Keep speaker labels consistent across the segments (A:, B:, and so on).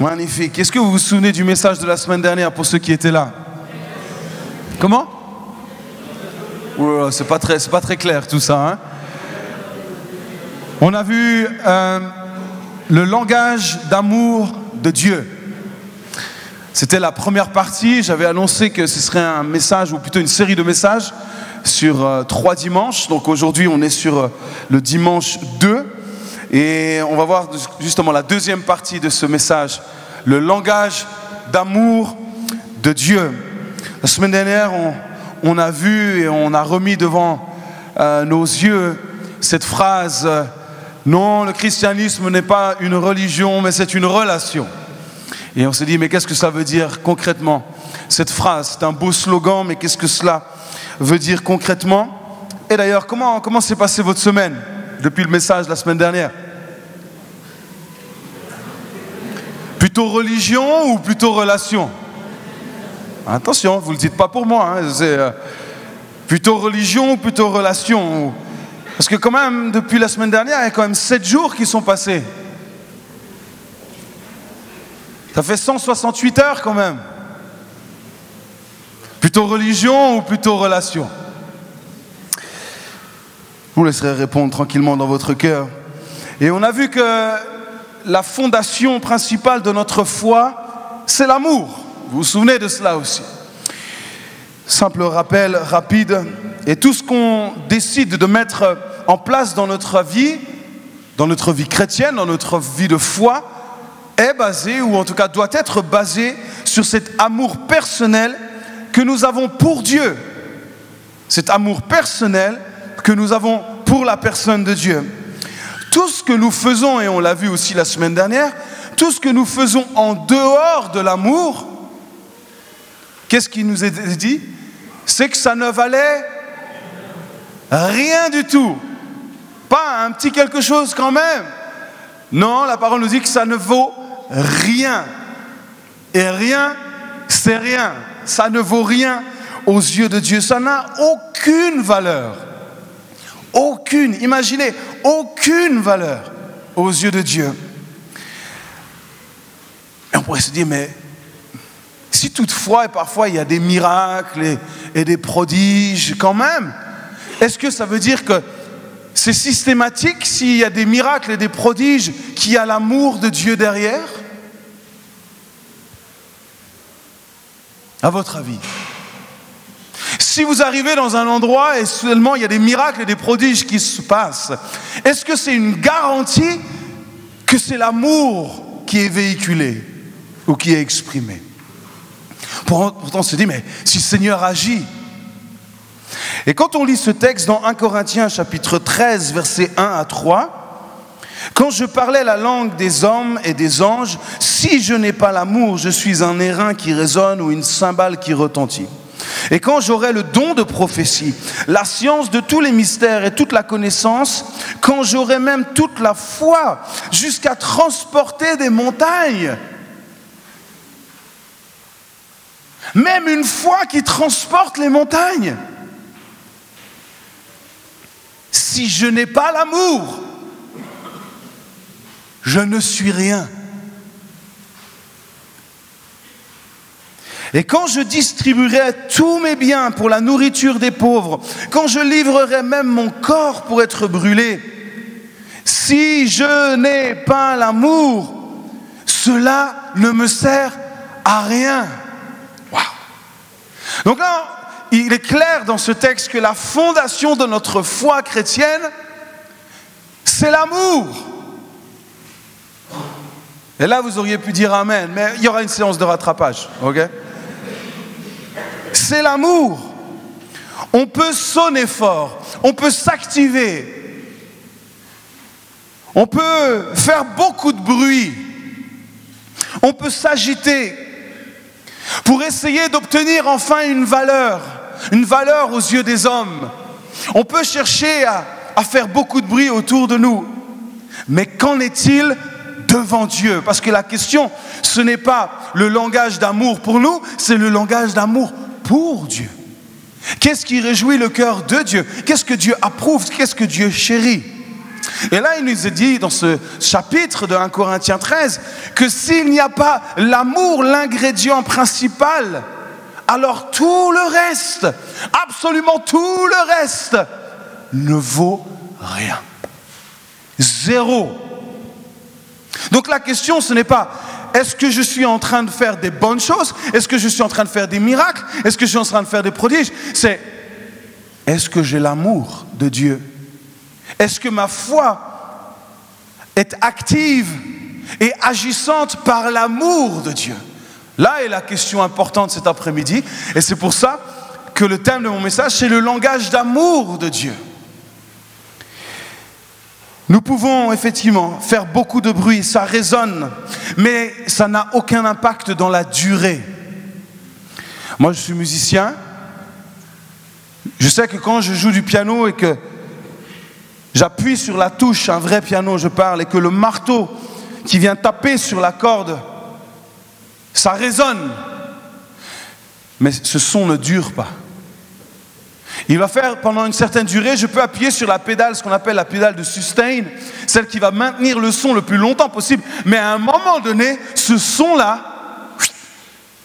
A: Magnifique. Est-ce que vous vous souvenez du message de la semaine dernière pour ceux qui étaient là? Comment? C'est pas très, c'est pas très clair tout ça. Hein On a vu euh, le langage d'amour de Dieu. C'était la première partie. J'avais annoncé que ce serait un message, ou plutôt une série de messages, sur euh, trois dimanches. Donc aujourd'hui, on est sur euh, le dimanche 2. Et on va voir justement la deuxième partie de ce message, le langage d'amour de Dieu. La semaine dernière, on, a vu et on a remis devant euh, nos yeux cette phrase, non, le christianisme n'est pas une religion, mais c'est une relation. Et on s'est dit, mais qu'est-ce que ça veut dire concrètement Cette phrase, c'est un beau slogan, mais qu'est-ce que cela veut dire concrètement? Et d'ailleurs, comment, comment s'est passée votre semaine depuis le message la semaine dernière? Plutôt religion ou plutôt relation? Attention, vous ne le dites pas pour moi. Hein, euh, plutôt religion ou plutôt relation Parce que quand même, depuis la semaine dernière, il y a quand même sept jours qui sont passés. Ça fait 168 heures quand même. Plutôt religion ou plutôt relation? Vous laisserez répondre tranquillement dans votre cœur. Et on a vu que la fondation principale de notre foi, c'est l'amour. Vous vous souvenez de cela aussi. Simple rappel rapide. Et tout ce qu'on décide de mettre en place dans notre vie, dans notre vie chrétienne, dans notre vie de foi, est basé, ou en tout cas doit être basé, sur cet amour personnel que nous avons pour Dieu. Cet amour personnel que nous avons pour la personne de Dieu. Tout ce que nous faisons, et on l'a vu aussi la semaine dernière, tout ce que nous faisons en dehors de l'amour, qu'est-ce qui nous est dit? C'est que ça ne valait rien du tout. Pas un petit quelque chose quand même. Non, la parole nous dit que ça ne vaut rien. Et rien, c'est rien. Ça ne vaut rien aux yeux de Dieu. Ça n'a aucune valeur. Aucune, imaginez, aucune valeur aux yeux de Dieu. Et on pourrait se dire, mais si toutefois, et parfois, il y a des miracles et, des prodiges quand même, est-ce que ça veut dire que c'est systématique s'il y a des miracles et des prodiges qu'il y a l'amour de Dieu derrière? À votre avis Si vous arrivez dans un endroit et seulement il y a des miracles et des prodiges qui se passent, est-ce que c'est une garantie que c'est l'amour qui est véhiculé ou qui est exprimé? Pourtant, on se dit, mais si le Seigneur agit, et quand on lit ce texte dans 1 Corinthiens chapitre 13, versets 1 à 3, quand je parlais la langue des hommes et des anges, si je n'ai pas l'amour, je suis un airain qui résonne ou une cymbale qui retentit. Et quand j'aurai le don de prophétie, la science de tous les mystères et toute la connaissance, quand j'aurai même toute la foi jusqu'à transporter des montagnes, même une foi qui transporte les montagnes, si je n'ai pas l'amour, je ne suis rien. Et quand je distribuerai tous mes biens pour la nourriture des pauvres, quand je livrerai même mon corps pour être brûlé, si je n'ai pas l'amour, cela ne me sert à rien. Donc là, il est clair dans ce texte que la fondation de notre foi chrétienne, c'est l'amour. Et là, vous auriez pu dire Amen, mais il y aura une séance de rattrapage, ok? C'est l'amour. On peut sonner fort, on peut s'activer, on peut faire beaucoup de bruit, on peut s'agiter pour essayer d'obtenir enfin une valeur, une valeur aux yeux des hommes. On peut chercher à, faire beaucoup de bruit autour de nous. Mais qu'en est-il devant Dieu? Parce que la question, ce n'est pas le langage d'amour pour nous, c'est le langage d'amour pour Dieu. Qu'est-ce qui réjouit le cœur de Dieu? Qu'est-ce que Dieu approuve? Qu'est-ce que Dieu chérit? Et là, il nous est dit dans ce chapitre de 1 Corinthiens 13 que s'il n'y a pas l'amour, l'ingrédient principal, alors tout le reste, absolument tout le reste, ne vaut rien. Zéro. Donc la question, ce n'est pas est-ce que je suis en train de faire des bonnes choses? Est-ce que je suis en train de faire des miracles? Est-ce que je suis en train de faire des prodiges? C'est est-ce que j'ai l'amour de Dieu? Est-ce que ma foi est active et agissante par l'amour de Dieu? Là est la question importante cet après-midi et c'est pour ça que le thème de mon message, c'est le langage d'amour de Dieu. Nous pouvons effectivement faire beaucoup de bruit, ça résonne, mais ça n'a aucun impact dans la durée. Moi, je suis musicien. Je sais que quand je joue du piano et que j'appuie sur la touche, un vrai piano, je parle, et que le marteau qui vient taper sur la corde, ça résonne. Mais ce son ne dure pas. Il va faire pendant une certaine durée, je peux appuyer sur la pédale, ce qu'on appelle la pédale de sustain, celle qui va maintenir le son le plus longtemps possible. Mais à un moment donné, ce son-là,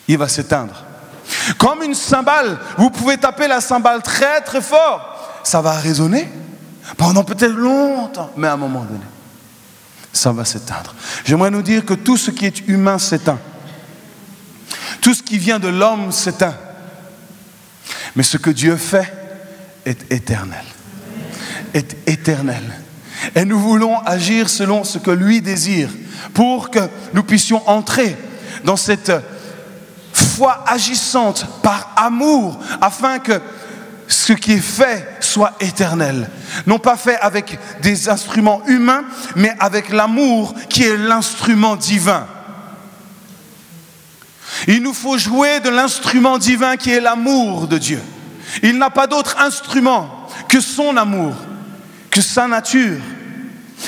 A: il va s'éteindre. Comme une cymbale, vous pouvez taper la cymbale très très fort, ça va résonner pendant peut-être longtemps, mais à un moment donné, ça va s'éteindre. J'aimerais nous dire que tout ce qui est humain s'éteint. Tout ce qui vient de l'homme s'éteint. Mais ce que Dieu fait, est éternel. Est éternel. Et nous voulons agir selon ce que lui désire pour que nous puissions entrer dans cette foi agissante par amour afin que ce qui est fait soit éternel. Non pas fait avec des instruments humains, mais avec l'amour qui est l'instrument divin. Il nous faut jouer de l'instrument divin qui est l'amour de Dieu. Il n'a pas d'autre instrument que son amour, que sa nature.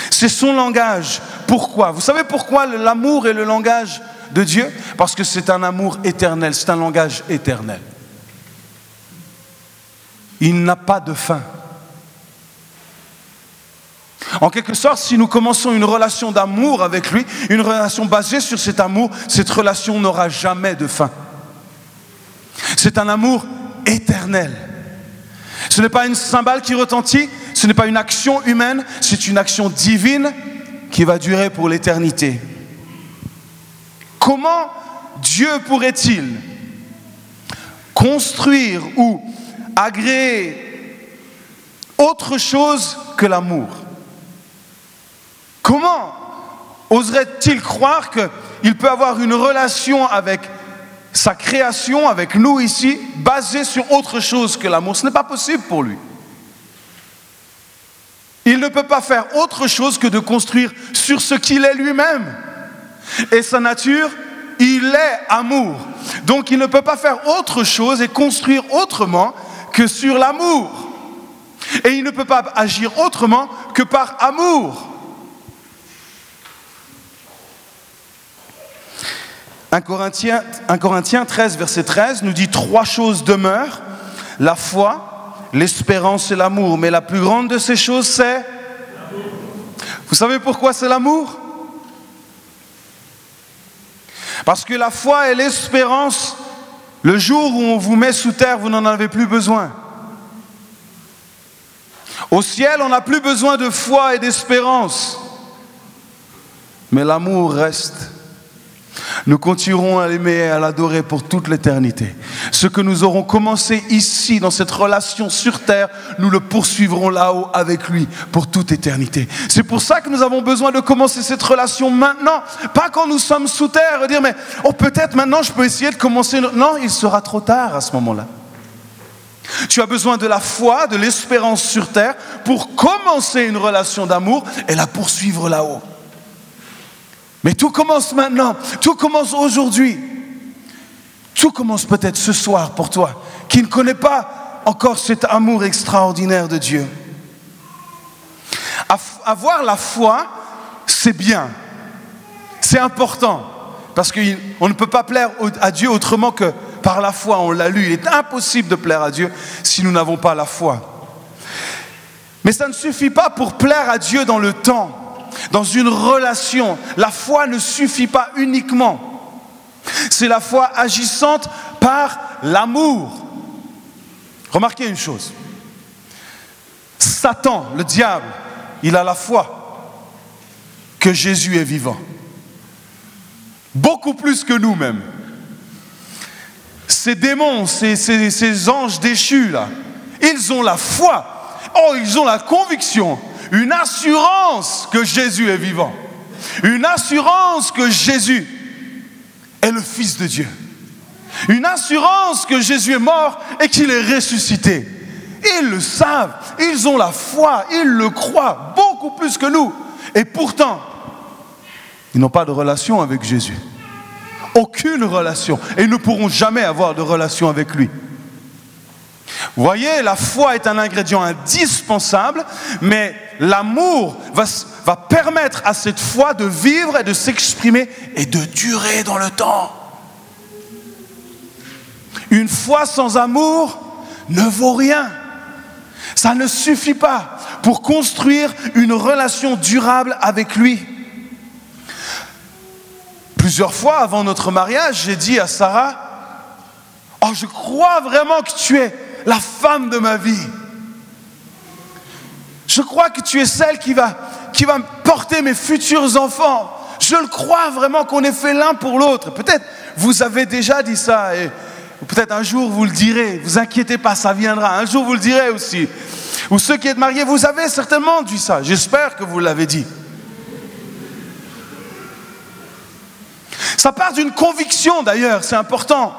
A: C'est son langage. Pourquoi? Vous savez pourquoi l'amour est le langage de Dieu? Parce que c'est un amour éternel, c'est un langage éternel. Il n'a pas de fin. En quelque sorte, si nous commençons une relation d'amour avec lui, une relation basée sur cet amour, cette relation n'aura jamais de fin. C'est un amour éternel. Ce n'est pas une cymbale qui retentit, ce n'est pas une action humaine, c'est une action divine qui va durer pour l'éternité. Comment Dieu pourrait-il construire ou agréer autre chose que l'amour? Comment oserait-il croire qu'il peut avoir une relation avec sa création avec nous ici, basée sur autre chose que l'amour. Ce n'est pas possible pour lui. Il ne peut pas faire autre chose que de construire sur ce qu'il est lui-même. Et sa nature, il est amour. Donc il ne peut pas faire autre chose et construire autrement que sur l'amour. Et il ne peut pas agir autrement que par amour. 1 Corinthiens, 1 Corinthiens 13, verset 13 nous dit trois choses demeurent, la foi, l'espérance et l'amour. Mais la plus grande de ces choses, c'est... Vous savez pourquoi c'est l'amour? Parce que la foi et l'espérance, le jour où on vous met sous terre, vous n'en avez plus besoin. Au ciel, on n'a plus besoin de foi et d'espérance. Mais l'amour reste. Nous continuerons à l'aimer et à l'adorer pour toute l'éternité. Ce que nous aurons commencé ici, dans cette relation sur terre, nous le poursuivrons là-haut avec lui pour toute éternité. C'est pour ça que nous avons besoin de commencer cette relation maintenant, pas quand nous sommes sous terre dire, mais oh, peut-être maintenant je peux essayer de commencer. Non, il sera trop tard à ce moment-là. Tu as besoin de la foi, de l'espérance sur terre pour commencer une relation d'amour et la poursuivre là-haut. Mais tout commence maintenant, tout commence aujourd'hui. Tout commence peut-être ce soir pour toi, qui ne connais pas encore cet amour extraordinaire de Dieu. Avoir la foi, c'est bien, c'est important, parce qu'on ne peut pas plaire à Dieu autrement que par la foi. On l'a lu, il est impossible de plaire à Dieu si nous n'avons pas la foi. Mais ça ne suffit pas pour plaire à Dieu dans le temps, dans une relation. La foi ne suffit pas uniquement. C'est la foi agissante par l'amour. Remarquez une chose. Satan, le diable, il a la foi que Jésus est vivant. Beaucoup plus que nous-mêmes. Ces démons, ces, anges déchus, là, ils ont la foi. Oh, ils ont la conviction, une assurance que Jésus est vivant. Une assurance que Jésus est le Fils de Dieu. Une assurance que Jésus est mort et qu'il est ressuscité. Ils le savent, ils ont la foi, ils le croient beaucoup plus que nous. Et pourtant, ils n'ont pas de relation avec Jésus. Aucune relation. Et ils ne pourront jamais avoir de relation avec lui. Voyez, la foi est un ingrédient indispensable, mais l'amour va, va, permettre à cette foi de vivre et de s'exprimer et de durer dans le temps. Une foi sans amour ne vaut rien. Ça ne suffit pas pour construire une relation durable avec lui. Plusieurs fois avant notre mariage, j'ai dit à Sarah, Oh, je crois vraiment que tu es la femme de ma vie. Je crois que tu es celle qui va, qui va porter mes futurs enfants. Je le crois vraiment qu'on est fait l'un pour l'autre. Peut-être vous avez déjà dit ça et peut-être un jour vous le direz. Vous inquiétez pas, ça viendra. Un jour vous le direz aussi. Ou ceux qui êtes mariés, vous avez certainement dit ça. J'espère que vous l'avez dit. Ça part d'une conviction d'ailleurs, c'est important.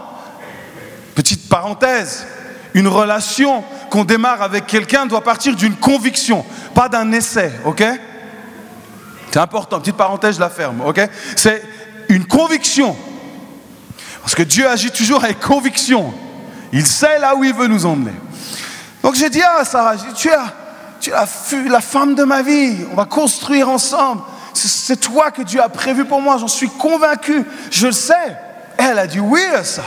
A: Petite parenthèse, une relation qu'on démarre avec quelqu'un doit partir d'une conviction, pas d'un essai, ok? C'est important, petite parenthèse, je la ferme, ok? C'est une conviction. Parce que Dieu agit toujours avec conviction. Il sait là où il veut nous emmener. Donc j'ai dit à Sarah, tu es, tu la femme de ma vie, on va construire ensemble. C'est toi que Dieu a prévu pour moi, j'en suis convaincu, je le sais. Elle a dit oui à ça.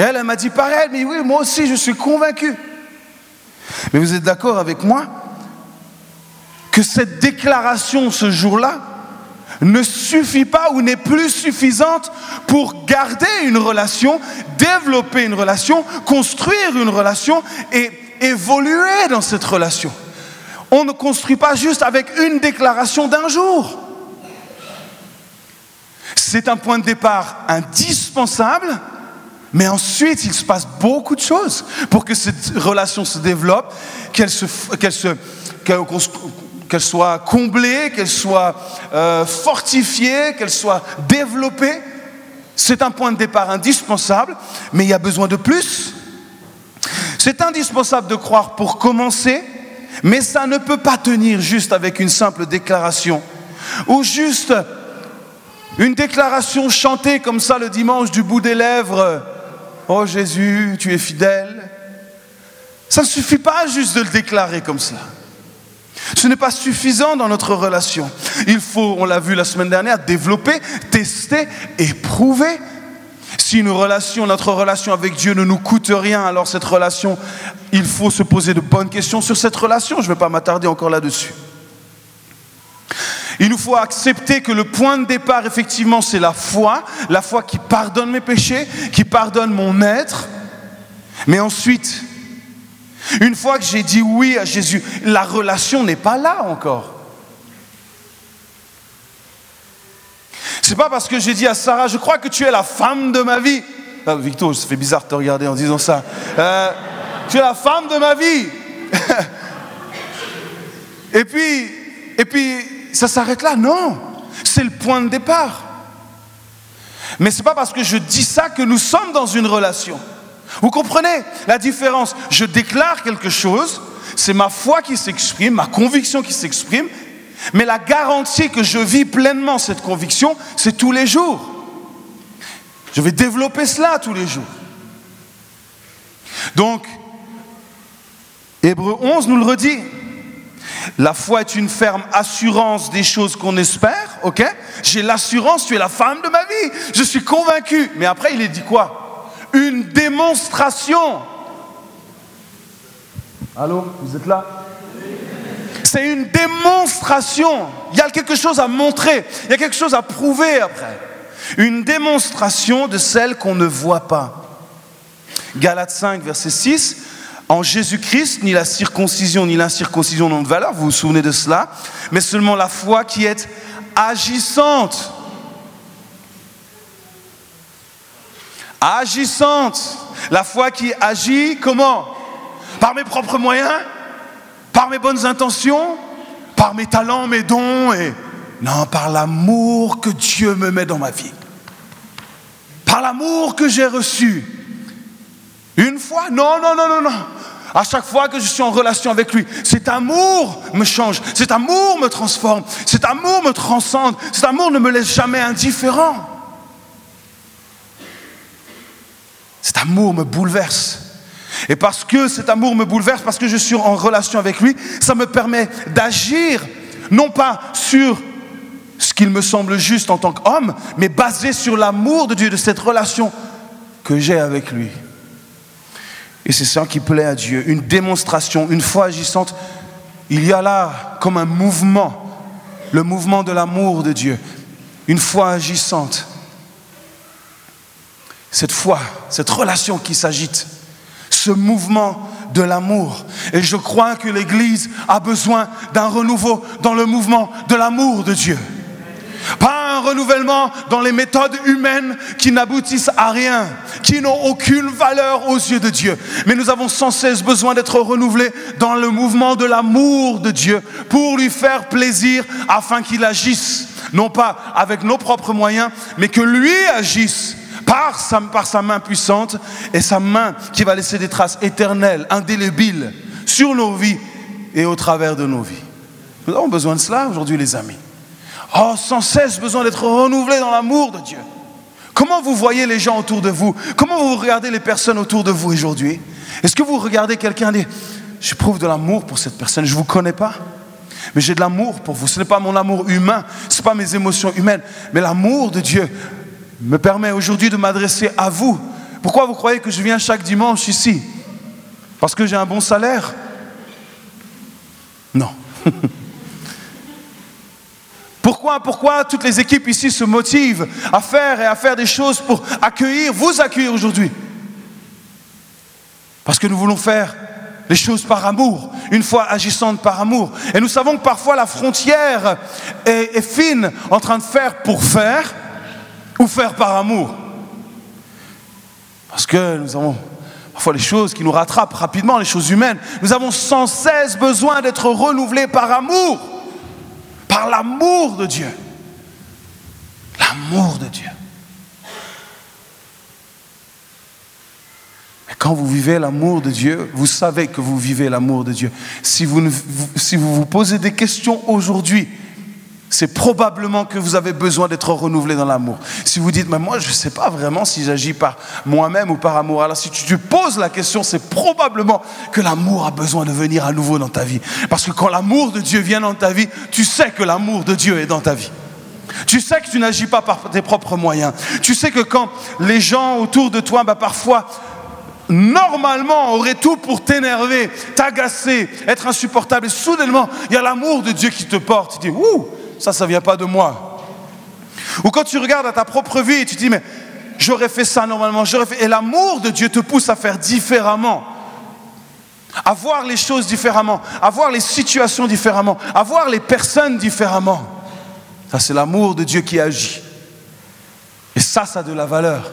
A: Elle, elle m'a dit pareil, mais oui, moi aussi, je suis convaincu. Mais vous êtes d'accord avec moi que cette déclaration ce jour-là ne suffit pas ou n'est plus suffisante pour garder une relation, développer une relation, construire une relation et évoluer dans cette relation? On ne construit pas juste avec une déclaration d'un jour. C'est un point de départ indispensable, mais ensuite il se passe beaucoup de choses pour que cette relation se développe, qu'elle soit comblée, qu'elle soit euh, fortifiée, qu'elle soit développée. C'est un point de départ indispensable, mais il y a besoin de plus. C'est indispensable de croire pour commencer, mais ça ne peut pas tenir juste avec une simple déclaration ou juste une déclaration chantée comme ça le dimanche du bout des lèvres. Oh Jésus, tu es fidèle. Ça ne suffit pas juste de le déclarer comme ça. Ce n'est pas suffisant dans notre relation. Il faut, on l'a vu la semaine dernière, développer, tester, éprouver. Si une relation, notre relation avec Dieu ne nous coûte rien, alors cette relation, il faut se poser de bonnes questions sur cette relation. Je ne vais pas m'attarder encore là-dessus. Il nous faut accepter que le point de départ, effectivement, c'est la foi, la foi qui pardonne mes péchés, qui pardonne mon être. Mais ensuite, une fois que j'ai dit oui à Jésus, la relation n'est pas là encore. C'est pas parce que j'ai dit à Sarah, je crois que tu es la femme de ma vie. Ah, Victor, ça fait bizarre de te regarder en disant ça. Euh, tu es la femme de ma vie. et puis, et puis, ça s'arrête là. Non, c'est le point de départ. Mais ce n'est pas parce que je dis ça que nous sommes dans une relation. Vous comprenez la différence? Je déclare quelque chose, c'est ma foi qui s'exprime, ma conviction qui s'exprime, mais la garantie que je vis pleinement cette conviction, c'est tous les jours. Je vais développer cela tous les jours. Donc, Hébreu 11 nous le redit. La foi est une ferme assurance des choses qu'on espère, ok? J'ai l'assurance, tu es la femme de ma vie, je suis convaincu. Mais après, il est dit quoi? Une démonstration. Allô, vous êtes là? C'est une démonstration. Il y a quelque chose à montrer, il y a quelque chose à prouver après. Une démonstration de celle qu'on ne voit pas. Galates 5, verset 6. En Jésus-Christ, ni la circoncision ni l'incirconcision n'ont de valeur, vous vous souvenez de cela, mais seulement la foi qui est agissante. Agissante. La foi qui agit comment? Par mes propres moyens Par mes bonnes intentions Par mes talents, mes dons et... Non, par l'amour que Dieu me met dans ma vie. Par l'amour que j'ai reçu. Une fois Non, non, non, non, non. À chaque fois que je suis en relation avec lui, cet amour me change, cet amour me transforme, cet amour me transcende, cet amour ne me laisse jamais indifférent. Cet amour me bouleverse. Et parce que cet amour me bouleverse, parce que je suis en relation avec lui, ça me permet d'agir, non pas sur ce qu'il me semble juste en tant qu'homme, mais basé sur l'amour de Dieu, de cette relation que j'ai avec lui. Et c'est ça qui plaît à Dieu, une démonstration, une foi agissante. Il y a là comme un mouvement, le mouvement de l'amour de Dieu, une foi agissante. Cette foi, cette relation qui s'agite, ce mouvement de l'amour. Et je crois que l'Église a besoin d'un renouveau dans le mouvement de l'amour de Dieu. Renouvellement dans les méthodes humaines qui n'aboutissent à rien, qui n'ont aucune valeur aux yeux de Dieu. Mais nous avons sans cesse besoin d'être renouvelés dans le mouvement de l'amour de Dieu pour lui faire plaisir afin qu'il agisse, non pas avec nos propres moyens, mais que lui agisse par sa main puissante et sa main qui va laisser des traces éternelles, indélébiles sur nos vies et au travers de nos vies. Nous avons besoin de cela aujourd'hui, les amis. Oh, sans cesse besoin d'être renouvelé dans l'amour de Dieu. Comment vous voyez les gens autour de vous? Comment vous regardez les personnes autour de vous aujourd'hui? Est-ce que vous regardez quelqu'un et dites, j'éprouve de l'amour pour cette personne, je ne vous connais pas, mais j'ai de l'amour pour vous. Ce n'est pas mon amour humain, ce n'est pas mes émotions humaines, mais l'amour de Dieu me permet aujourd'hui de m'adresser à vous. Pourquoi vous croyez que je viens chaque dimanche ici? Parce que j'ai un bon salaire? Non. Pourquoi, pourquoi toutes les équipes ici se motivent à faire et à faire des choses pour accueillir, vous accueillir aujourd'hui? Parce que nous voulons faire les choses par amour, une fois agissantes par amour. Et nous savons que parfois la frontière est, est fine entre de faire pour faire ou faire par amour. Parce que nous avons parfois les choses qui nous rattrapent rapidement, les choses humaines. Nous avons sans cesse besoin d'être renouvelés par amour par l'amour de Dieu. L'amour de Dieu. Et quand vous vivez l'amour de Dieu, vous savez que vous vivez l'amour de Dieu. Si vous, si vous vous posez des questions aujourd'hui, c'est probablement que vous avez besoin d'être renouvelé dans l'amour. Si vous dites, mais moi je ne sais pas vraiment si j'agis par moi-même ou par amour, alors si tu te poses la question, c'est probablement que l'amour a besoin de venir à nouveau dans ta vie. Parce que quand l'amour de Dieu vient dans ta vie, tu sais que l'amour de Dieu est dans ta vie. Tu sais que tu n'agis pas par tes propres moyens. Tu sais que quand les gens autour de toi, bah, parfois, normalement, auraient tout pour t'énerver, t'agacer, être insupportable, et soudainement, il y a l'amour de Dieu qui te porte. Tu dis, ouh, ça, ça ne vient pas de moi. Ou quand tu regardes à ta propre vie et tu dis, mais j'aurais fait ça normalement, fait... Et l'amour de Dieu te pousse à faire différemment, à voir les choses différemment, à voir les situations différemment, à voir les personnes différemment. Ça, c'est l'amour de Dieu qui agit. Et ça, ça a de la valeur,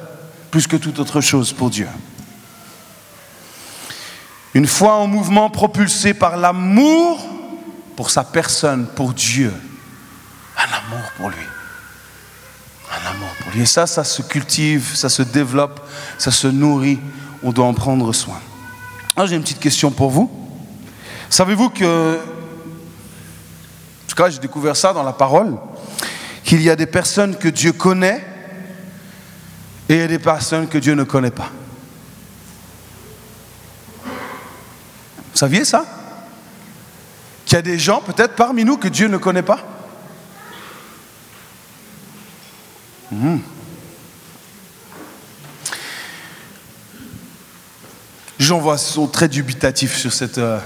A: plus que toute autre chose pour Dieu. Une foi en mouvement propulsée par l'amour pour sa personne, pour Dieu un amour pour lui. Un amour pour lui. Et ça, ça se cultive, ça se développe, ça se nourrit. On doit en prendre soin. Alors j'ai une petite question pour vous. Savez-vous que, en tout cas j'ai découvert ça dans la parole, qu'il y a des personnes que Dieu connaît et il y a des personnes que Dieu ne connaît pas. Vous saviez ça? Qu'il y a des gens peut-être parmi nous que Dieu ne connaît pas? Mmh. Gens sont très dubitatifs sur cette, euh,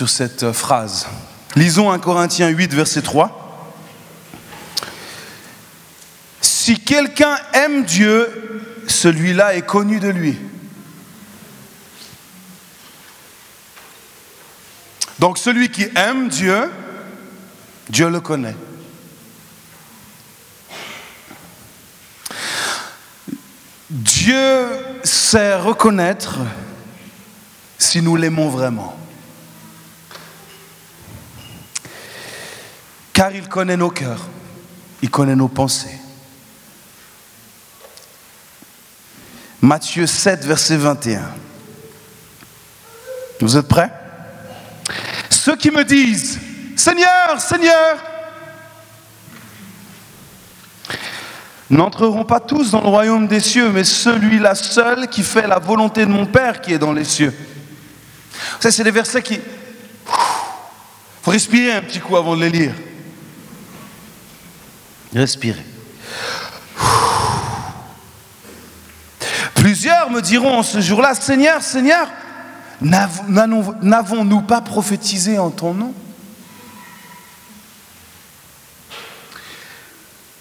A: euh, phrase. Lisons 1 Corinthiens 8, verset 3. Si quelqu'un aime Dieu, celui-là est connu de lui. Donc celui qui aime Dieu, Dieu le connaît. Dieu sait reconnaître si nous l'aimons vraiment. Car il connaît nos cœurs, il connaît nos pensées. Matthieu 7, verset 21. Vous êtes prêts? Ceux qui me disent, Seigneur, Seigneur, n'entreront pas tous dans le royaume des cieux, mais celui-là seul qui fait la volonté de mon Père qui est dans les cieux. Ça, c'est des versets qui... Faut respirer un petit coup avant de les lire. Respirez. Plusieurs me diront en ce jour-là, Seigneur, Seigneur, n'avons-nous pas prophétisé en ton nom?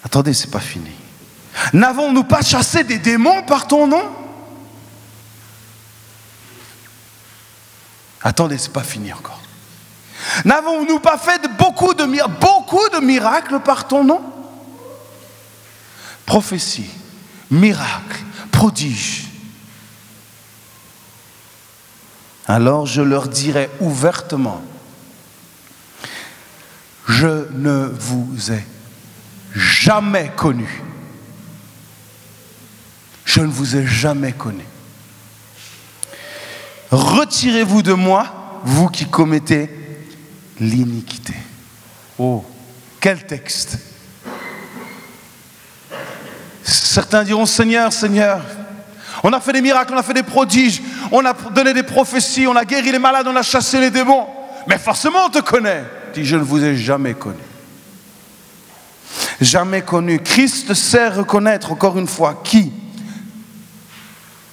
A: Attendez, c'est pas fini. N'avons-nous pas chassé des démons par ton nom Attendez, c'est pas fini encore. N'avons-nous pas fait beaucoup de, beaucoup de miracles par ton nom Prophétie, miracle, prodige. Alors je leur dirai ouvertement, je ne vous ai jamais connu. Je ne vous ai jamais connu. Retirez-vous de moi, vous qui commettez l'iniquité. Oh, quel texte Certains diront Seigneur, Seigneur, on a fait des miracles, on a fait des prodiges, on a donné des prophéties, on a guéri les malades, on a chassé les démons. Mais forcément on te connaît. Dit, je ne vous ai jamais connu. Jamais connu. Christ sait reconnaître encore une fois qui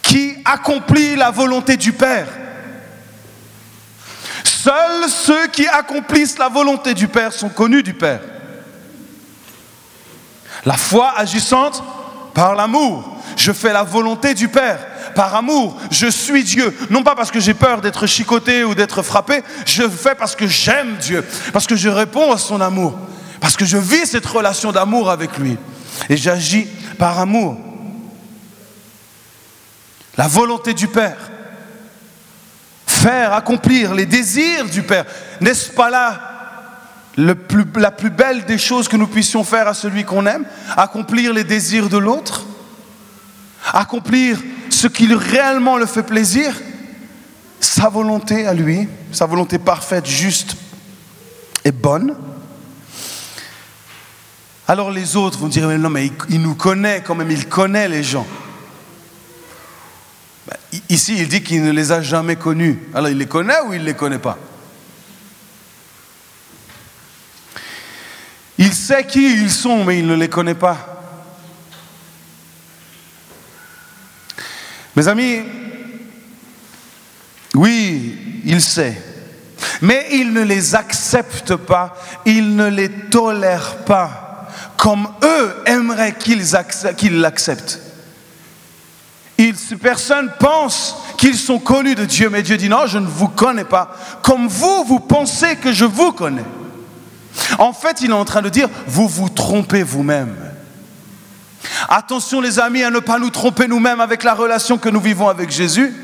A: Qui accomplit la volonté du Père. Seuls ceux qui accomplissent la volonté du Père sont connus du Père. La foi agissante par l'amour. Je fais la volonté du Père. Par amour, je suis Dieu. Non pas parce que j'ai peur d'être chicoté ou d'être frappé, je fais parce que j'aime Dieu, parce que je réponds à son amour, parce que je vis cette relation d'amour avec lui. Et j'agis par amour. La volonté du Père. Faire accomplir les désirs du Père. N'est-ce pas là la plus belle des choses que nous puissions faire à celui qu'on aime, accomplir les désirs de l'autre, accomplir ce qui réellement le fait plaisir, sa volonté à lui, sa volonté parfaite, juste et bonne. Alors les autres vont dire, mais non, mais il, nous connaît quand même, il connaît les gens. Ici, il dit qu'il ne les a jamais connus. Alors il les connaît ou il ne les connaît pas? Il sait qui ils sont, mais il ne les connaît pas. Mes amis, oui, il sait, mais il ne les accepte pas, il ne les tolère pas comme eux aimeraient qu'ils l'acceptent. Ces personnes pensent qu'ils sont connus de Dieu, mais Dieu dit non, je ne vous connais pas, comme vous, vous pensez que je vous connais. En fait, il est en train de dire, vous vous trompez vous-même. Attention les amis à ne pas nous tromper nous-mêmes avec la relation que nous vivons avec Jésus.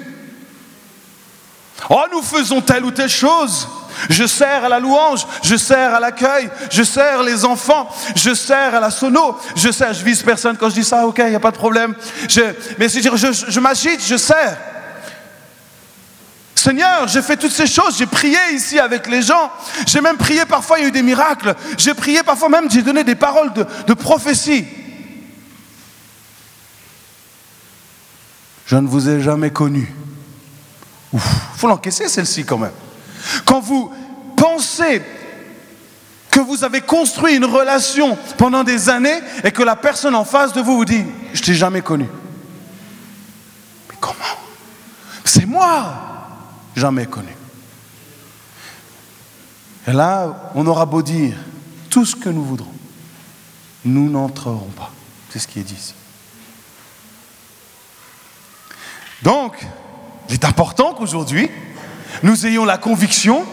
A: Oh, nous faisons telle ou telle chose. Je sers à la louange, je sers à l'accueil, je sers les enfants, je sers à la sono, je sers, je vise personne quand je dis ça, ok, il n'y a pas de problème. Mais je, je, je m'agite, je sers. Seigneur, j'ai fait toutes ces choses, j'ai prié ici avec les gens, j'ai même prié parfois, il y a eu des miracles, j'ai prié parfois même, j'ai donné des paroles de, prophétie. Je ne vous ai jamais connu. Il faut l'encaisser celle-ci quand même. Quand vous pensez que vous avez construit une relation pendant des années et que la personne en face de vous vous dit, je t'ai jamais connu. Mais comment? C'est moi jamais connu. Et là, on aura beau dire tout ce que nous voudrons, nous n'entrerons pas. C'est ce qui est dit ici. Donc, il est important qu'aujourd'hui, nous ayons la conviction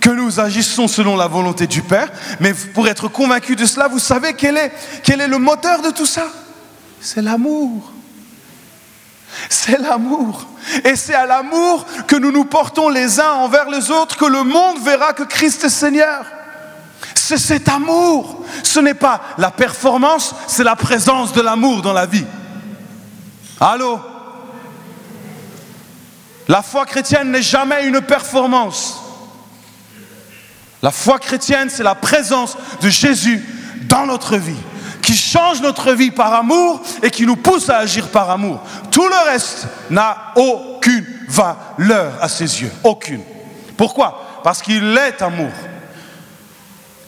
A: que nous agissons selon la volonté du Père, mais pour être convaincu de cela, vous savez quel est, quel est le moteur de tout ça? C'est l'amour. C'est l'amour. Et c'est à l'amour que nous nous portons les uns envers les autres que le monde verra que Christ est Seigneur. C'est cet amour. Ce n'est pas la performance, c'est la présence de l'amour dans la vie. Allô? La foi chrétienne n'est jamais une performance. La foi chrétienne, c'est la présence de Jésus dans notre vie, qui change notre vie par amour et qui nous pousse à agir par amour. Tout le reste n'a aucune valeur à ses yeux. Aucune. Pourquoi? Parce qu'il est amour.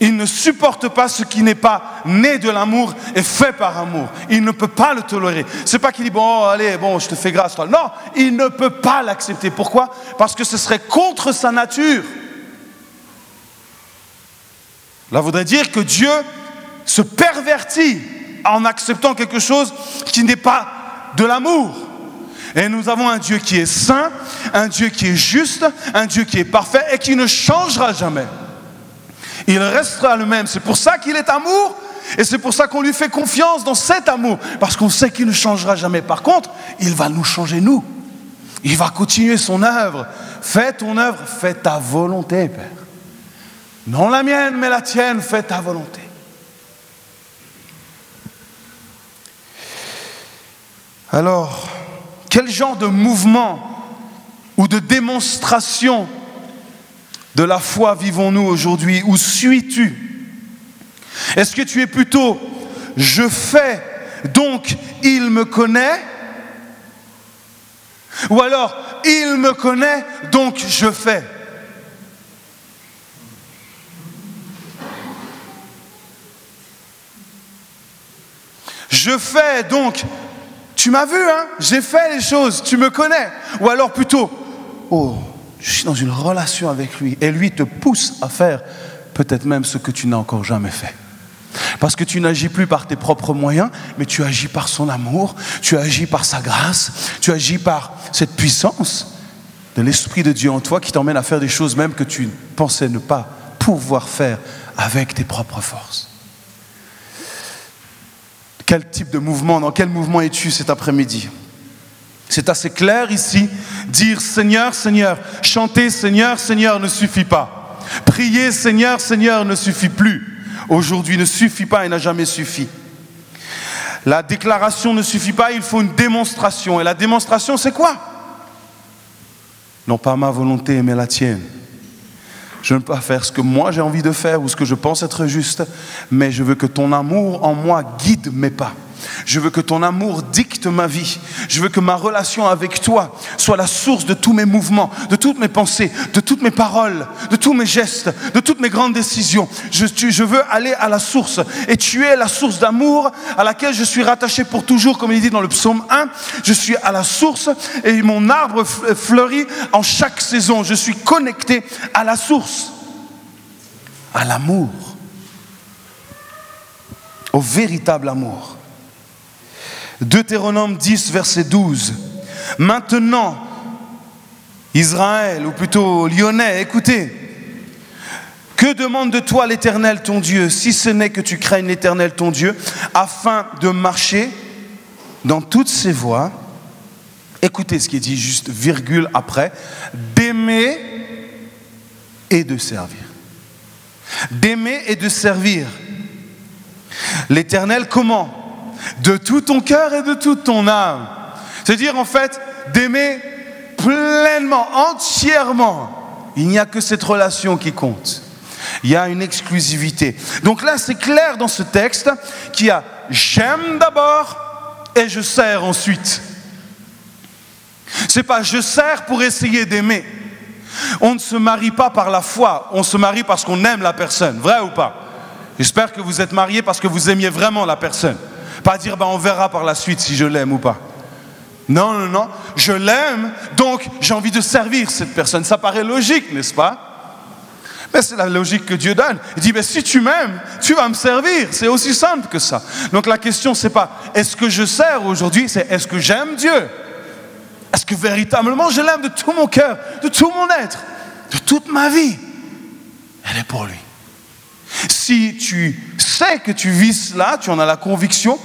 A: Il ne supporte pas ce qui n'est pas né de l'amour et fait par amour. Il ne peut pas le tolérer. C'est pas qu'il dit bon, allez, bon, je te fais grâce. Toi. Non, il ne peut pas l'accepter. Pourquoi? Parce que ce serait contre sa nature. Là voudrait dire que Dieu se pervertit en acceptant quelque chose qui n'est pas de l'amour. Et nous avons un Dieu qui est saint, un Dieu qui est juste, un Dieu qui est parfait et qui ne changera jamais. Il restera le même. C'est pour ça qu'il est amour et c'est pour ça qu'on lui fait confiance dans cet amour. Parce qu'on sait qu'il ne changera jamais. Par contre, il va nous changer nous. Il va continuer son œuvre. Fais ton œuvre, fais ta volonté, Père. Non la mienne, mais la tienne, fais ta volonté. Alors, quel genre de mouvement ou de démonstration de la foi vivons-nous aujourd'hui? Où suis-tu? Est-ce que tu es plutôt je fais, donc il me connaît? Ou alors il me connaît, donc je fais? Je fais donc, tu m'as vu, hein? J'ai fait les choses, tu me connais? Ou alors plutôt, oh, je suis dans une relation avec lui et lui te pousse à faire peut-être même ce que tu n'as encore jamais fait. Parce que tu n'agis plus par tes propres moyens, mais tu agis par son amour, tu agis par sa grâce, tu agis par cette puissance de l'Esprit de Dieu en toi qui t'emmène à faire des choses même que tu pensais ne pas pouvoir faire avec tes propres forces. Quel type de mouvement, dans quel mouvement es-tu cet après-midi? C'est assez clair ici. Dire Seigneur, Seigneur, chanter Seigneur, Seigneur ne suffit pas. Prier Seigneur, Seigneur ne suffit plus. Aujourd'hui ne suffit pas et n'a jamais suffi. La déclaration ne suffit pas, il faut une démonstration. Et la démonstration, c'est quoi? Non pas ma volonté, mais la tienne. Je ne veux pas faire ce que moi j'ai envie de faire ou ce que je pense être juste, mais je veux que ton amour en moi guide mes pas. Je veux que ton amour dicte ma vie. Je veux que ma relation avec toi soit la source de tous mes mouvements, de toutes mes pensées, de toutes mes paroles, de tous mes gestes, de toutes mes grandes décisions. Je, veux aller à la source. Et tu es la source d'amour à laquelle je suis rattaché pour toujours, comme il dit dans le psaume 1. Je suis à la source et mon arbre fleurit en chaque saison. Je suis connecté à la source, à l'amour, au véritable amour. Deutéronome 10, verset 12. Maintenant, Israël, ou plutôt Lyonnais, écoutez, que demande de toi l'Éternel ton Dieu, si ce n'est que tu craignes l'Éternel ton Dieu, afin de marcher dans toutes ses voies? Écoutez ce qui est dit juste virgule après, d'aimer et de servir. D'aimer et de servir. L'Éternel comment? De tout ton cœur et de toute ton âme. C'est-à-dire en fait d'aimer pleinement, entièrement. Il n'y a que cette relation qui compte. Il y a une exclusivité. Donc là, c'est clair dans ce texte qu'il y a j'aime d'abord et je sers ensuite. C'est pas je sers pour essayer d'aimer. On ne se marie pas par la foi, on se marie parce qu'on aime la personne, vrai ou pas? J'espère que vous êtes mariés parce que vous aimiez vraiment la personne. Pas dire, ben, on verra par la suite si je l'aime ou pas. Non, non, non. Je l'aime, donc j'ai envie de servir cette personne. Ça paraît logique, n'est-ce pas? Mais c'est la logique que Dieu donne. Il dit, mais si tu m'aimes, tu vas me servir. C'est aussi simple que ça. Donc la question, c'est pas est-ce que je sers aujourd'hui, c'est est-ce que j'aime Dieu? Est-ce que véritablement je l'aime de tout mon cœur, de tout mon être, de toute ma vie? Elle est pour lui. Si tu sais que tu vis cela, tu en as la conviction,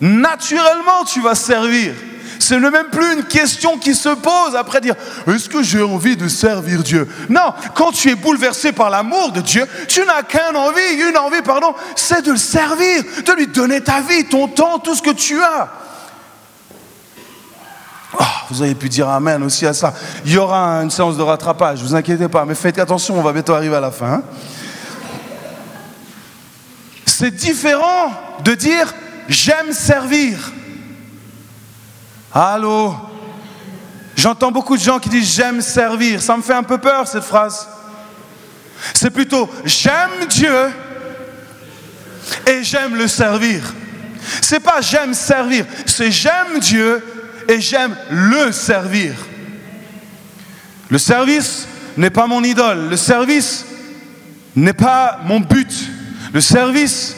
A: naturellement tu vas servir. Ce n'est même plus une question qui se pose après dire est-ce que j'ai envie de servir Dieu? Non, quand tu es bouleversé par l'amour de Dieu, tu n'as qu'une envie, une envie, pardon, c'est de le servir, de lui donner ta vie, ton temps, tout ce que tu as. Oh, vous auriez pu dire Amen aussi à ça. Il y aura une séance de rattrapage, vous inquiétez pas, mais faites attention, on va bientôt arriver à la fin. Hein. C'est différent de dire j'aime servir. Allô? J'entends beaucoup de gens qui disent j'aime servir. Ça me fait un peu peur cette phrase. C'est plutôt j'aime Dieu et j'aime le servir. C'est pas j'aime servir, c'est j'aime Dieu et j'aime le servir. Le service n'est pas mon idole, le service n'est pas mon but. Le service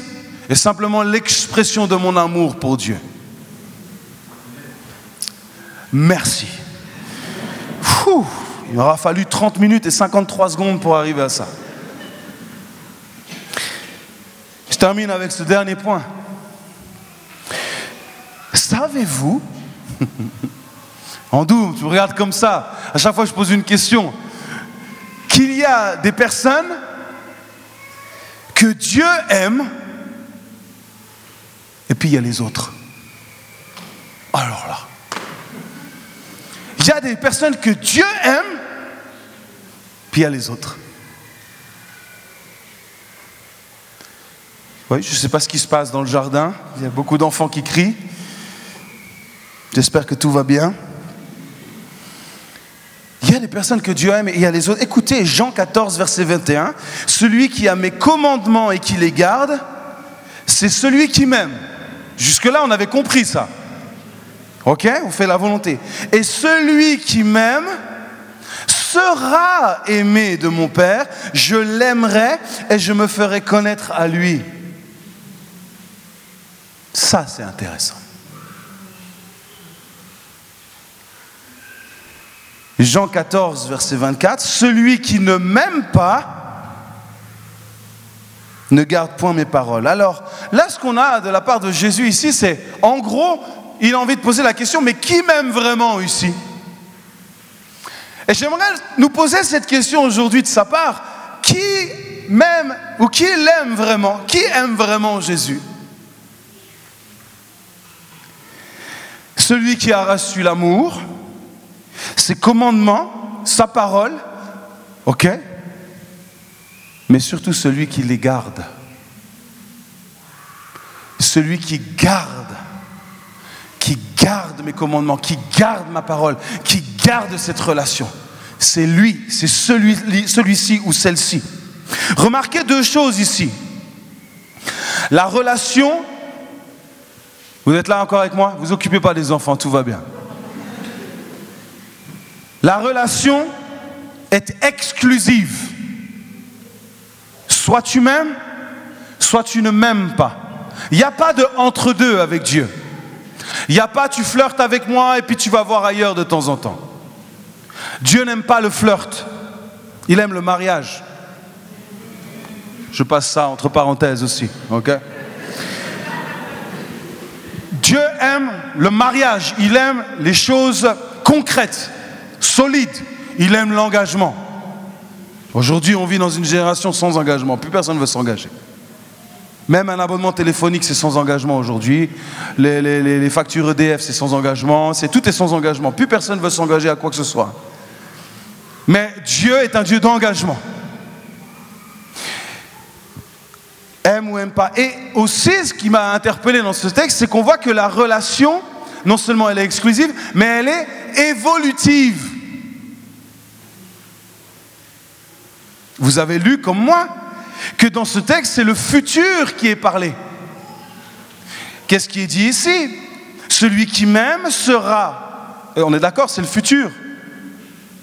A: est simplement l'expression de mon amour pour Dieu. Merci. il m'aura fallu 30 minutes et 53 secondes pour arriver à ça. Je termine avec ce dernier point. Savez-vous, en tu regardes comme ça, à chaque fois que je pose une question, qu'il y a des personnes que Dieu aime, et puis il y a les autres. Alors là, il y a des personnes que Dieu aime, puis il y a les autres. Oui, je ne sais pas ce qui se passe dans le jardin. Il y a beaucoup d'enfants qui crient. J'espère que tout va bien. Il y a des personnes que Dieu aime et il y a les autres. Écoutez Jean 14, verset 21. Celui qui a mes commandements et qui les garde, c'est celui qui m'aime. Jusque-là, on avait compris ça. Ok On fait la volonté. Et celui qui m'aime sera aimé de mon Père, je l'aimerai et je me ferai connaître à lui. Ça, c'est intéressant. Jean 14, verset 24, celui qui ne m'aime pas ne garde point mes paroles. Alors, là, ce qu'on a de la part de Jésus ici, c'est, en gros, il a envie de poser la question, mais qui m'aime vraiment ici? Et j'aimerais nous poser cette question aujourd'hui de sa part. Qui m'aime ou qui l'aime vraiment? Qui aime vraiment Jésus? Celui qui a reçu l'amour, ses commandements, sa parole, ok Mais surtout celui qui les garde. Celui qui garde qui garde mes commandements, qui garde ma parole, qui garde cette relation. C'est lui, c'est celui, celui-ci ou celle-ci. Remarquez deux choses ici. La relation, vous êtes là encore avec moi? Vous occupez pas des enfants, tout va bien. La relation est exclusive. Soit tu m'aimes, soit tu ne m'aimes pas. Il n'y a pas de entre-deux avec Dieu. Il n'y a pas tu flirtes avec moi et puis tu vas voir ailleurs de temps en temps. Dieu n'aime pas le flirt. Il aime le mariage. Je passe ça entre parenthèses aussi, ok? Dieu aime le mariage, il aime les choses concrètes, solides, il aime l'engagement. Aujourd'hui, on vit dans une génération sans engagement, plus personne ne veut s'engager. Même un abonnement téléphonique, c'est sans engagement aujourd'hui. Les, factures EDF, c'est sans engagement. C'est, tout est sans engagement. Plus personne ne veut s'engager à quoi que ce soit. Mais Dieu est un Dieu d'engagement. Aime ou aime pas. Et aussi, ce qui m'a interpellé dans ce texte, c'est qu'on voit que la relation, non seulement elle est exclusive, mais elle est évolutive. Vous avez lu comme moi que dans ce texte, c'est le futur qui est parlé. Qu'est-ce qui est dit ici? Celui qui m'aime sera, on est d'accord, c'est le futur,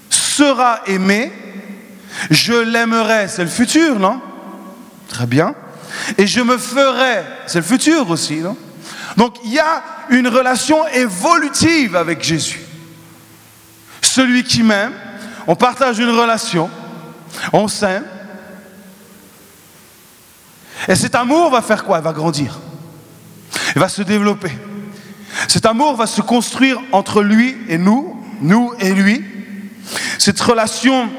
A: sera aimé, Je l'aimerai, c'est le futur, non? Très bien. Et je me ferai, c'est le futur aussi, non? Donc il y a une relation évolutive avec Jésus. Celui qui m'aime, on partage une relation, on s'aime. Et cet amour va faire quoi? Il va grandir. Il va se développer. Cet amour va se construire entre lui et nous, nous et lui. Cette relation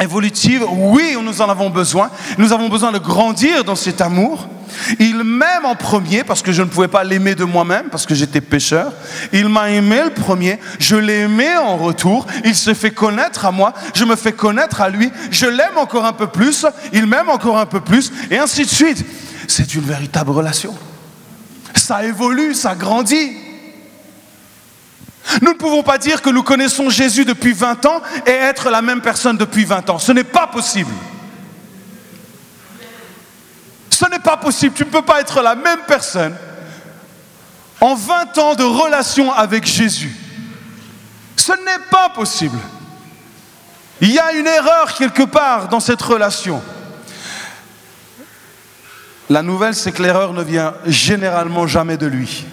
A: évolutive, oui, nous en avons besoin. Nous avons besoin de grandir dans cet amour. Il m'aime en premier parce que je ne pouvais pas l'aimer de moi-même parce que j'étais pécheur. Il m'a aimé le premier, je l'ai aimé en retour. Il se fait connaître à moi, je me fais connaître à lui. Je l'aime encore un peu plus, il m'aime encore un peu plus et ainsi de suite. C'est une véritable relation. Ça évolue, ça grandit. Nous ne pouvons pas dire que nous connaissons Jésus depuis 20 ans et être la même personne depuis 20 ans. Ce n'est pas possible. Ce n'est pas possible. Tu ne peux pas être la même personne en 20 ans de relation avec Jésus. Ce n'est pas possible. Il y a une erreur quelque part dans cette relation. La nouvelle, c'est que l'erreur ne vient généralement jamais de lui.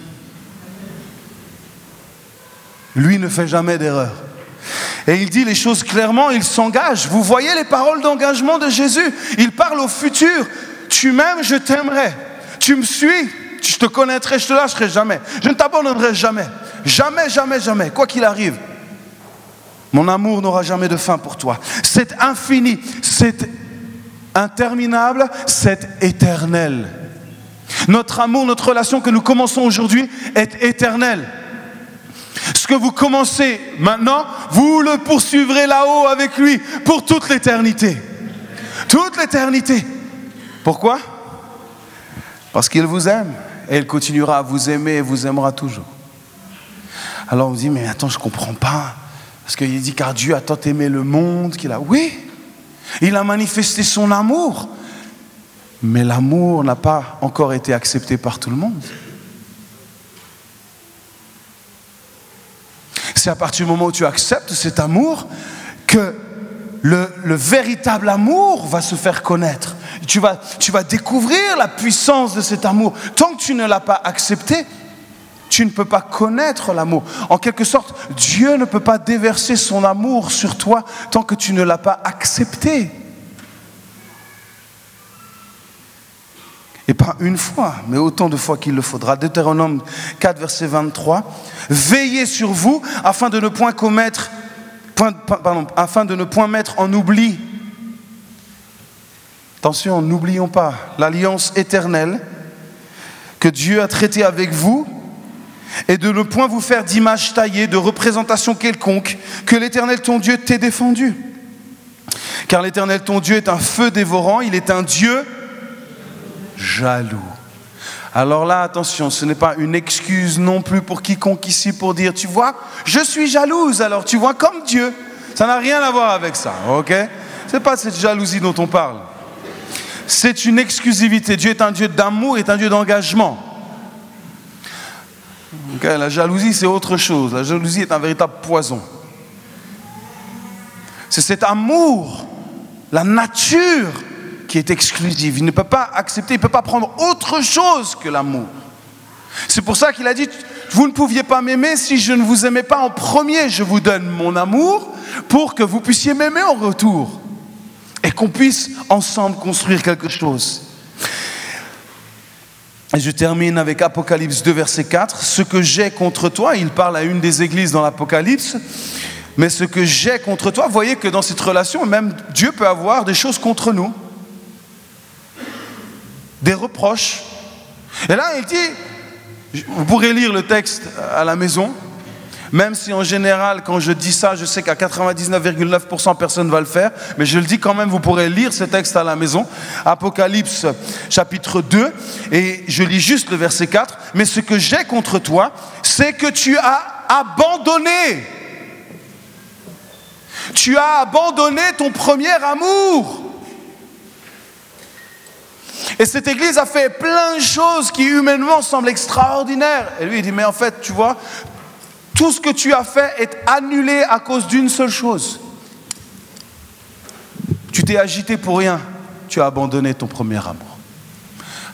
A: Lui ne fait jamais d'erreur. Et il dit les choses clairement, il s'engage. Vous voyez les paroles d'engagement de Jésus. Il parle au futur. Tu m'aimes, je t'aimerai. Tu me suis, je te connaîtrai, je te lâcherai jamais. Je ne t'abandonnerai jamais. Jamais, jamais, jamais. Quoi qu'il arrive. Mon amour n'aura jamais de fin pour toi. C'est infini, c'est interminable, c'est éternel. Notre amour, notre relation que nous commençons aujourd'hui est éternelle. Ce que vous commencez maintenant, vous le poursuivrez là-haut avec lui pour toute l'éternité. Toute l'éternité. Pourquoi? Parce qu'il vous aime et il continuera à vous aimer et vous aimera toujours. Alors on dit, mais attends, je ne comprends pas. Parce qu'il dit, car Dieu a tant aimé le monde qu'il a. Oui, il a manifesté son amour. Mais l'amour n'a pas encore été accepté par tout le monde. C'est à partir du moment où tu acceptes cet amour que le, véritable amour va se faire connaître. Tu vas, tu vas découvrir la puissance de cet amour. Tant que tu ne l'as pas accepté, tu ne peux pas connaître l'amour. En quelque sorte, Dieu ne peut pas déverser son amour sur toi tant que tu ne l'as pas accepté. Et pas une fois, mais autant de fois qu'il le faudra. Deutéronome 4, verset 23. Veillez sur vous afin de ne point commettre, afin de ne point mettre en oubli. Attention, n'oublions pas l'alliance éternelle que Dieu a traitée avec vous et de ne point vous faire d'image taillée, de représentation quelconque, que l'Éternel ton Dieu t'ait défendu. Car l'Éternel ton Dieu est un feu dévorant, il est un Dieu jaloux. Alors là, attention, ce n'est pas une excuse non plus pour quiconque ici pour dire, tu vois, je suis jalouse, alors tu vois, comme Dieu. Ça n'a rien à voir avec ça, ok? Ce n'est pas cette jalousie dont on parle. C'est une exclusivité. Dieu est un Dieu d'amour, est un Dieu d'engagement. la jalousie, c'est autre chose. La jalousie est un véritable poison. C'est cet amour, la nature qui est exclusive. Il ne peut pas accepter, il ne peut pas prendre autre chose que l'amour. C'est pour ça qu'il a dit, vous ne pouviez pas m'aimer si je ne vous aimais pas en premier. Je vous donne mon amour pour que vous puissiez m'aimer en retour. Et qu'on puisse ensemble construire quelque chose. Et je termine avec Apocalypse 2, verset 4. Ce que j'ai contre toi, il parle à une des églises dans l'Apocalypse, mais ce que j'ai contre toi, voyez que dans cette relation, même Dieu peut avoir des choses contre nous des reproches. Et là, il dit, vous pourrez lire le texte à la maison, même si en général, quand je dis ça, je sais qu'à 99,9% personne ne va le faire, mais je le dis quand même, vous pourrez lire ce texte à la maison. Apocalypse chapitre 2, et je lis juste le verset 4. Mais ce que j'ai contre toi, c'est que tu as abandonné. Tu as abandonné ton premier amour. Et cette église a fait plein de choses qui humainement semblent extraordinaires. Et lui, il dit, mais en fait, tu vois, tout ce que tu as fait est annulé à cause d'une seule chose. Tu t'es agité pour rien. Tu as abandonné ton premier amour.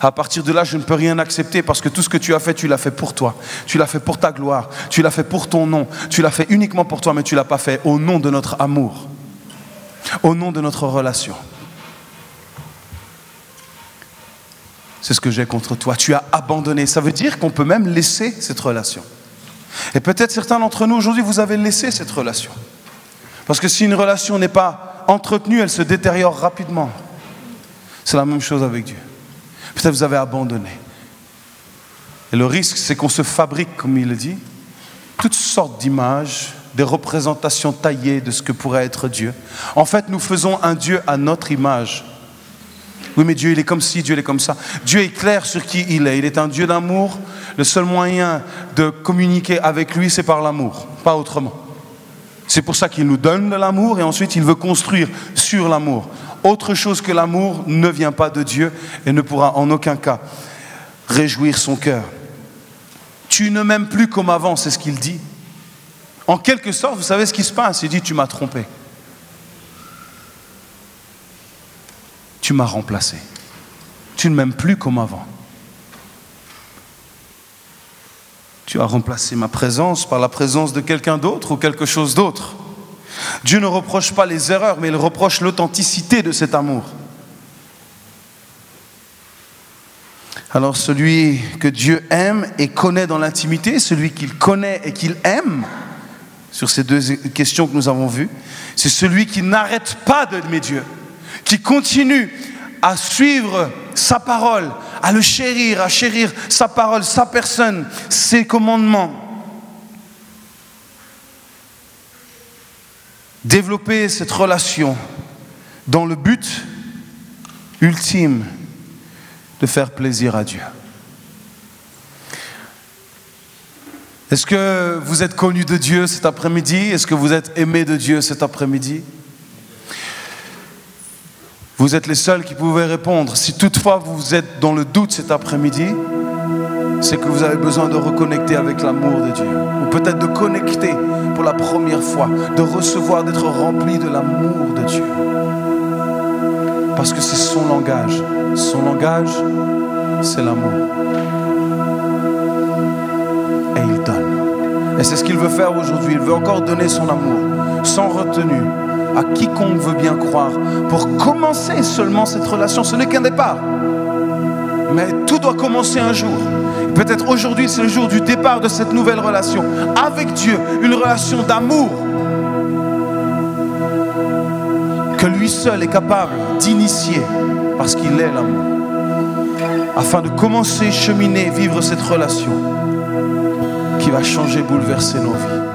A: À partir de là, je ne peux rien accepter parce que tout ce que tu as fait, tu l'as fait pour toi. Tu l'as fait pour ta gloire. Tu l'as fait pour ton nom. Tu l'as fait uniquement pour toi, mais tu l'as pas fait au nom de notre amour. Au nom de notre relation. C'est ce que j'ai contre toi. Tu as abandonné. Ça veut dire qu'on peut même laisser cette relation. Et peut-être certains d'entre nous aujourd'hui, vous avez laissé cette relation. Parce que si une relation n'est pas entretenue, elle se détériore rapidement. C'est la même chose avec Dieu. Peut-être vous avez abandonné. Et le risque, c'est qu'on se fabrique, comme il le dit, toutes sortes d'images, des représentations taillées de ce que pourrait être Dieu. En fait, nous faisons un Dieu à notre image. Oui, mais Dieu, il est comme ci, Dieu, est comme ça. Dieu est clair sur qui il est. Il est un Dieu d'amour. Le seul moyen de communiquer avec lui, c'est par l'amour, pas autrement. C'est pour ça qu'il nous donne de l'amour et ensuite il veut construire sur l'amour. Autre chose que l'amour ne vient pas de Dieu et ne pourra en aucun cas réjouir son cœur. Tu ne m'aimes plus comme avant, c'est ce qu'il dit. En quelque sorte, vous savez ce qui se passe? Il dit, tu m'as trompé. Tu m'as remplacé. Tu ne m'aimes plus comme avant. Tu as remplacé ma présence par la présence de quelqu'un d'autre ou quelque chose d'autre. Dieu ne reproche pas les erreurs, mais il reproche l'authenticité de cet amour. Alors celui que Dieu aime et connaît dans l'intimité, celui qu'il connaît et qu'il aime, sur ces deux questions que nous avons vues, c'est celui qui n'arrête pas d'aimer Dieu, qui continue à suivre sa parole, à le chérir, à chérir sa parole, sa personne, ses commandements. Développer cette relation dans le but ultime de faire plaisir à Dieu. Est-ce que vous êtes connu de Dieu cet après-midi? Est-ce que vous êtes aimé de Dieu cet après-midi? Vous êtes les seuls qui pouvez répondre. Si toutefois vous êtes dans le doute cet après-midi, c'est que vous avez besoin de reconnecter avec l'amour de Dieu. Ou peut-être de connecter pour la première fois, de recevoir, d'être rempli de l'amour de Dieu. Parce que c'est son langage. Son langage, c'est l'amour. Et il donne. Et c'est ce qu'il veut faire aujourd'hui. Il veut encore donner son amour, sans retenue, à quiconque veut bien croire pour commencer seulement cette relation. Ce n'est qu'un départ. Mais tout doit commencer un jour. Peut-être aujourd'hui, c'est le jour du départ de cette nouvelle relation avec Dieu, une relation d'amour que lui seul est capable d'initier parce qu'il est l'amour. Afin de commencer, cheminer, vivre cette relation qui va changer, bouleverser nos vies.